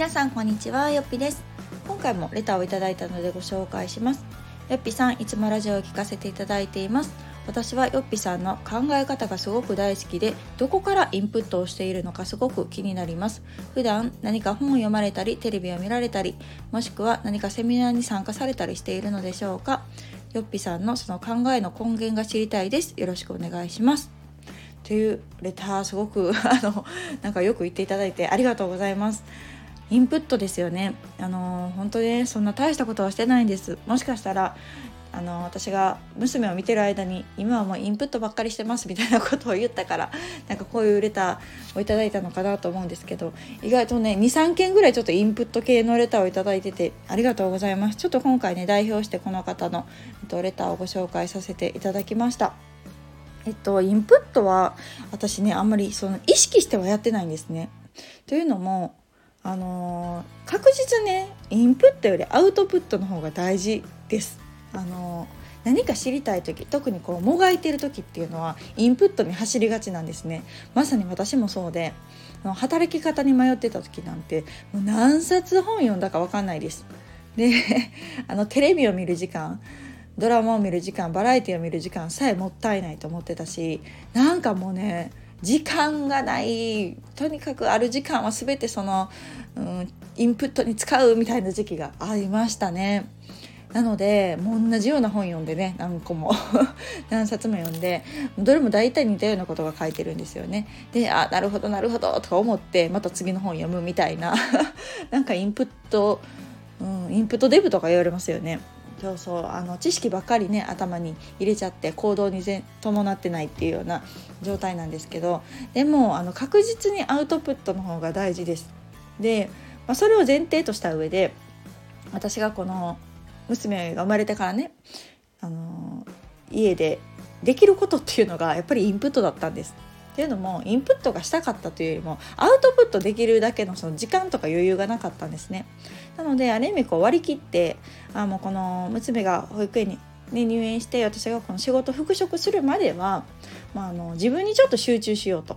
皆さんこんにちはよっぴです。今回もレターをいただいたのでご紹介します。よっぴさんいつもラジオを聞かせていただいています。私はよっぴさんの考え方がすごく大好きでどこからインプットをしているのかすごく気になります。普段何か本を読まれたりテレビを見られたりもしくは何かセミナーに参加されたりしているのでしょうか。よっぴさんのその考えの根源が知りたいです。よろしくお願いします。というレターすごくあのなんかよく言っていただいてありがとうございます。インプットですよね。あの本当にそんな大したことはしてないんです。もしかしたらあの私が娘を見てる間に今はもうインプットばっかりしてますみたいなことを言ったからなんかこういうレターをいただいたのかなと思うんですけど意外とね23件ぐらいちょっとインプット系のレターをいただいててありがとうございますちょっと今回ね代表してこの方の、レターをご紹介させていただきました。えっとインプットは私ねあんまりその意識してはやってないんですね。というのもあのー、確実ねインプットよりアウトプットの方が大事です。あのー、何か知りたい時特にこうもがいてる時っていうのはインプットに走りがちなんですねまさに私もそうで働き方に迷ってた時なんてもう何冊本読んだか分かんないですで あのテレビを見る時間ドラマを見る時間バラエティを見る時間さえもったいないと思ってたしなんかもうね時間がないとにかくある時間は全てその、うん、インプットに使うみたいな時期がありましたね。なのでもう同じような本読んでね何個も 何冊も読んでどれも大体似たようなことが書いてるんですよね。であなるほどなるほどとか思ってまた次の本読むみたいな なんかインプット、うん、インプットデブとか言われますよね。そうそうあの知識ばっかりね頭に入れちゃって行動に伴ってないっていうような状態なんですけどでもあの確実にアウトプットの方が大事です。で、まあ、それを前提とした上で私がこの娘が生まれてからねあの家でできることっていうのがやっぱりインプットだったんです。っていうのもインプットがしたかったというよりもアウトプットできるだけのその時間とか余裕がなかったんですね。なのである意味こう割り切ってあもうこの娘が保育園に、ね、入園して私がこの仕事復職するまでは、まあ、あの自分にちょっと集中しようと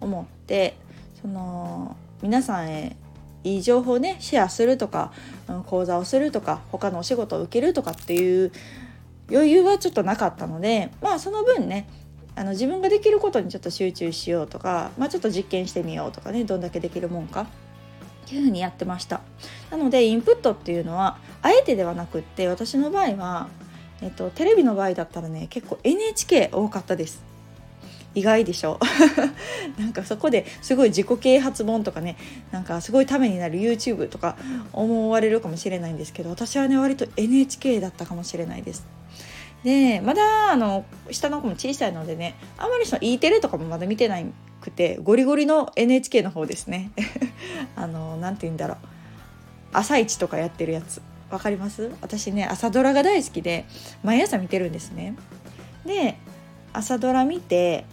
思ってその皆さんへいい情報をねシェアするとか講座をするとか他のお仕事を受けるとかっていう余裕はちょっとなかったのでまあその分ねあの自分ができることにちょっと集中しようとか、まあ、ちょっと実験してみようとかねどんだけできるもんかっていうふうにやってました。なのでインプットっていうのはあえてではなくって私の場合は、えっと、テレビの場合だったらね結構 NHK 多かったです。意外でしょ？なんかそこですごい自己啓発本とかねなんかすごいためになる YouTube とか思われるかもしれないんですけど私はね割と NHK だったかもしれないです。でまだあの下の子も小さいのでねあまりその E テレとかもまだ見てなくてゴリゴリの NHK の方ですね。あの何て言うんだろう。朝一とかやってるやつ。わかります？私ね朝ドラが大好きで毎朝見てるんですね。で朝ドラ見て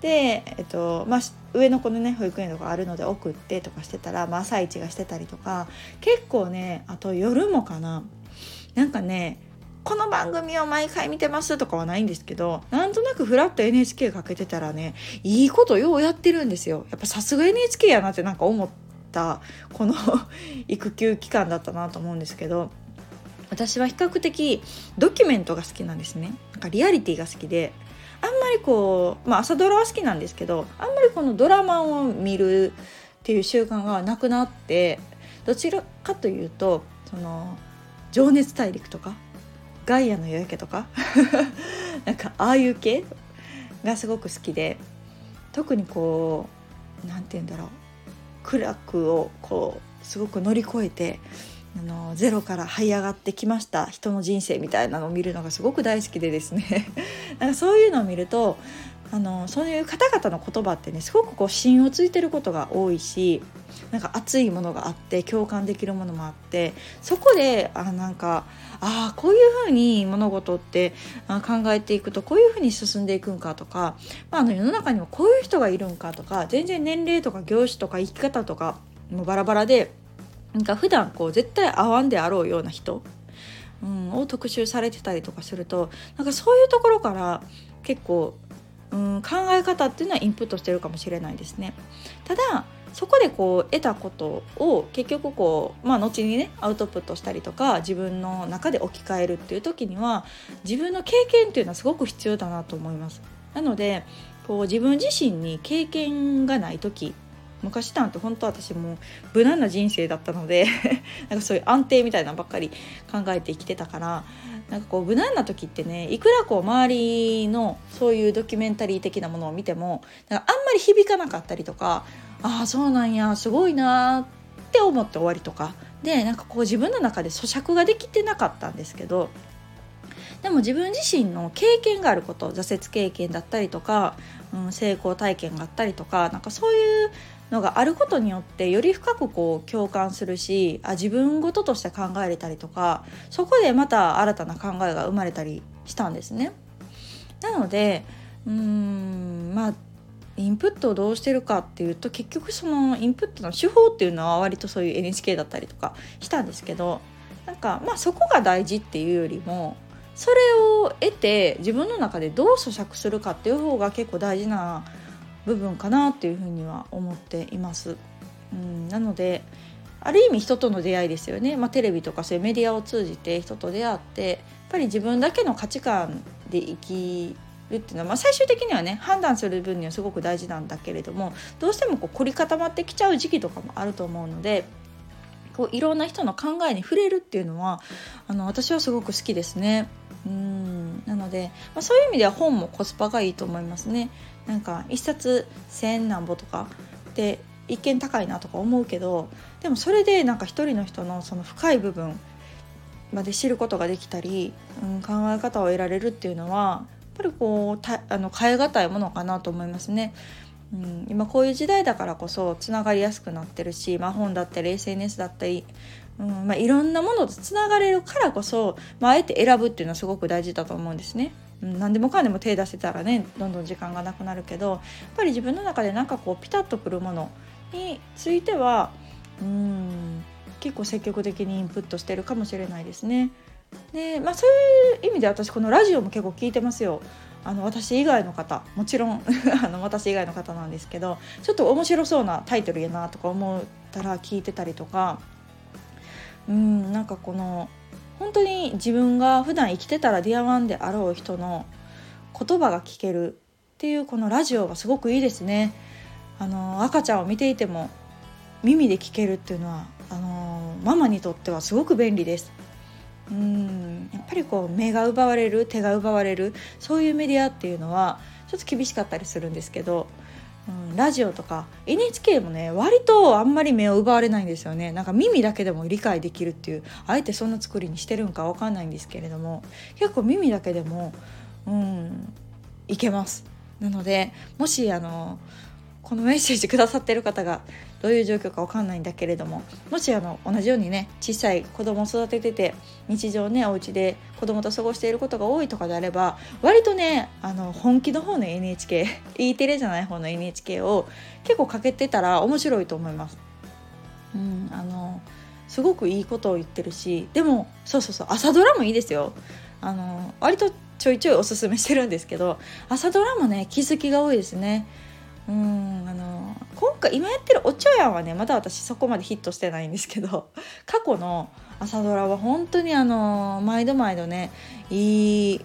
で、えっとまあ、上の子のね保育園とかあるので送ってとかしてたら、まあ、朝一がしてたりとか結構ねあと夜もかな。なんかねこの番組を毎回見てますとかはないんですけどなんとなくフラット NHK かけてたらねいいことようやってるんですよ。やっぱさすが NHK やなってなんか思ったこの 育休期間だったなと思うんですけど私は比較的ドキュメントが好きなんですね。なんかリアリティが好きであんまりこうまあ朝ドラは好きなんですけどあんまりこのドラマを見るっていう習慣がなくなってどちらかというとその「情熱大陸」とかガイアの夜明けとか？なんかああいう系がすごく好きで特にこう何て言うんだろう。苦楽をこうすごく乗り越えてあのゼロから這い上がってきました人の人生みたいなのを見るのがすごく大好きでですね。なんかそういうのを見るとあのそういう方々の言葉ってねすごくこう芯をついてることが多いしなんか熱いものがあって共感できるものもあってそこであなんかああこういうふうに物事って考えていくとこういうふうに進んでいくんかとか、まあ、あの世の中にもこういう人がいるんかとか全然年齢とか業種とか生き方とかもバラバラでなんか普段こう絶対合わんであろうような人、うん、を特集されてたりとかするとなんかそういうところから結構、うん、考え方っていうのはインプットしてるかもしれないですね。ただそこでこう得たことを結局こう、まあ、後にねアウトプットしたりとか自分の中で置き換えるっていう時には自分の経験っていうのはすごく必要だなと思います。なのでこう自分自身に経験がない時昔なんて本当私も無難な人生だったので なんかそういう安定みたいなばっかり考えて生きてたからなんかこう無難な時ってねいくらこう周りのそういうドキュメンタリー的なものを見てもなんかあんまり響かなかったりとかああそうなんやすごいなって思って終わりとか。でなんかこう自分の中で咀嚼ができてなかったんですけどでも自分自身の経験があること挫折経験だったりとか、うん、成功体験があったりとかなんかそういうのがあることによってより深くこう共感するしあ自分事として考えれたりとかそこでまた新たな考えが生まれたりしたんですね。なのでうーんまあインプットをどうしてるかっていうと結局そのインプットの手法っていうのは割とそういう NHK だったりとかしたんですけどなんかまあそこが大事っていうよりもそれを得て自分の中でどう咀嚼するかっていう方が結構大事な部分かなっていうふうには思っています。うん、なのである意味人との出会いですよね、まあ、テレビとかそういうメディアを通じて人と出会ってやっぱり自分だけの価値観で生きるっていうのは、まあ、最終的にはね判断する分にはすごく大事なんだけれどもどうしてもこう凝り固まってきちゃう時期とかもあると思うのでこういろんな人の考えに触れるっていうのはあの私はすごく好きですね。うんなので、まあ、そういう意味では本もコスパがいいと思いますね。なんか1冊1,000何ぼとかで一見高いなとか思うけどでもそれでなんか一人の人のその深い部分まで知ることができたり、うん、考え方を得られるっていうのはやっぱりこうたあの変え難いものかなと思いますね。うん、今こういう時代だからこそつながりやすくなってるし、まあ、本だったり SNS だったり、うんまあ、いろんなものとつながれるからこそ、まあ、あえて選ぶっていうのはすごく大事だと思うんですね。何でもかんでも手出せたらねどんどん時間がなくなるけどやっぱり自分の中でなんかこうピタッとくるものについてはうん結構積極的にインプットしてるかもしれないですね。でまあ、そういう意味で私このラジオも結構聞いてますよ。あの私以外の方もちろん あの私以外の方なんですけどちょっと面白そうなタイトルやなとか思ったら聞いてたりとかうんなんかこの本当に自分が普段生きてたら出会わんであろう人の言葉が聞けるっていうこのラジオがすごくいいですね。あの赤ちゃんを見ていても耳で聞けるっていうのはあのママにとってはすごく便利です。うんやっぱりこう目が奪われる手が奪われるそういうメディアっていうのはちょっと厳しかったりするんですけどうん、ラジオとか NHK もね割とあんまり目を奪われないんですよね。なんか耳だけでも理解できるっていうあえてそんな作りにしてるんかわかんないんですけれども結構耳だけでもうんいけます。なのでもしあのこのメッセージくださってる方がどういう状況か分かんないんだけれどももしあの同じようにね小さい子供を育ててて日常ねお家で子供と過ごしていることが多いとかであれば割とねあの本気の方の NHKE テレじゃない方の NHK を結構かけてたら面白いと思います。うん、あのすごくいいことを言ってるしでもそうそうそう朝ドラもいいですよ。あの割とちょいちょいおすすめしてるんですけど朝ドラもね気づきが多いですね。うんあの今回今やってる「おちょやん」はねまだ私そこまでヒットしてないんですけど 過去の朝ドラは本当にあの毎度毎度ねいい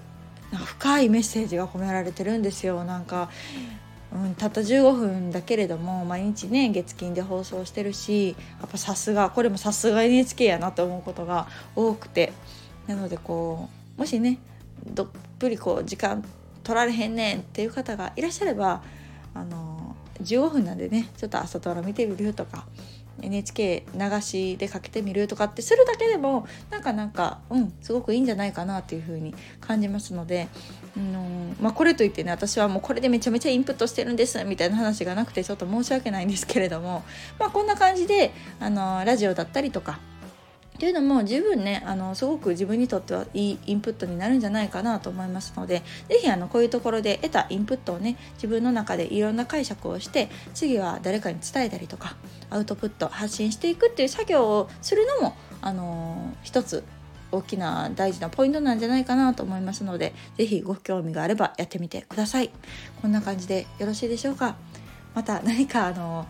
深いメッセージが込められてるんですよ。なんか、うん、たった15分だけれども毎日ね月金で放送してるしやっぱさすがこれもさすが NHK やなと思うことが多くて。なのでこうもしねどっぷりこう時間取られへんねんっていう方がいらっしゃればあの15分なんでねちょっと朝ドラ見てみるとか NHK 流しでかけてみるとかってするだけでもなんかなんかうんすごくいいんじゃないかなっていうふうに感じますので、うんまあ、これといってね私はもうこれでめちゃめちゃインプットしてるんですみたいな話がなくてちょっと申し訳ないんですけれども、まあ、こんな感じであのラジオだったりとかっていうのも十分ねあのすごく自分にとってはいいインプットになるんじゃないかなと思いますので是非こういうところで得たインプットをね自分の中でいろんな解釈をして次は誰かに伝えたりとかアウトプット発信していくっていう作業をするのもあの一つ大きな大事なポイントなんじゃないかなと思いますので是非ご興味があればやってみてください。こんな感じでよろしいでしょうか。また何かあの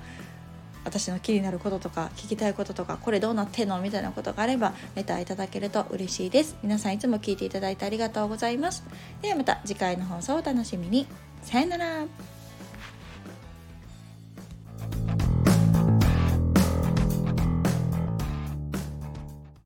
私の気になることとか聞きたいこととかこれどうなってんのみたいなことがあればレターいただけると嬉しいです。皆さんいつも聞いていただいてありがとうございます。ではまた次回の放送をお楽しみに。さよなら。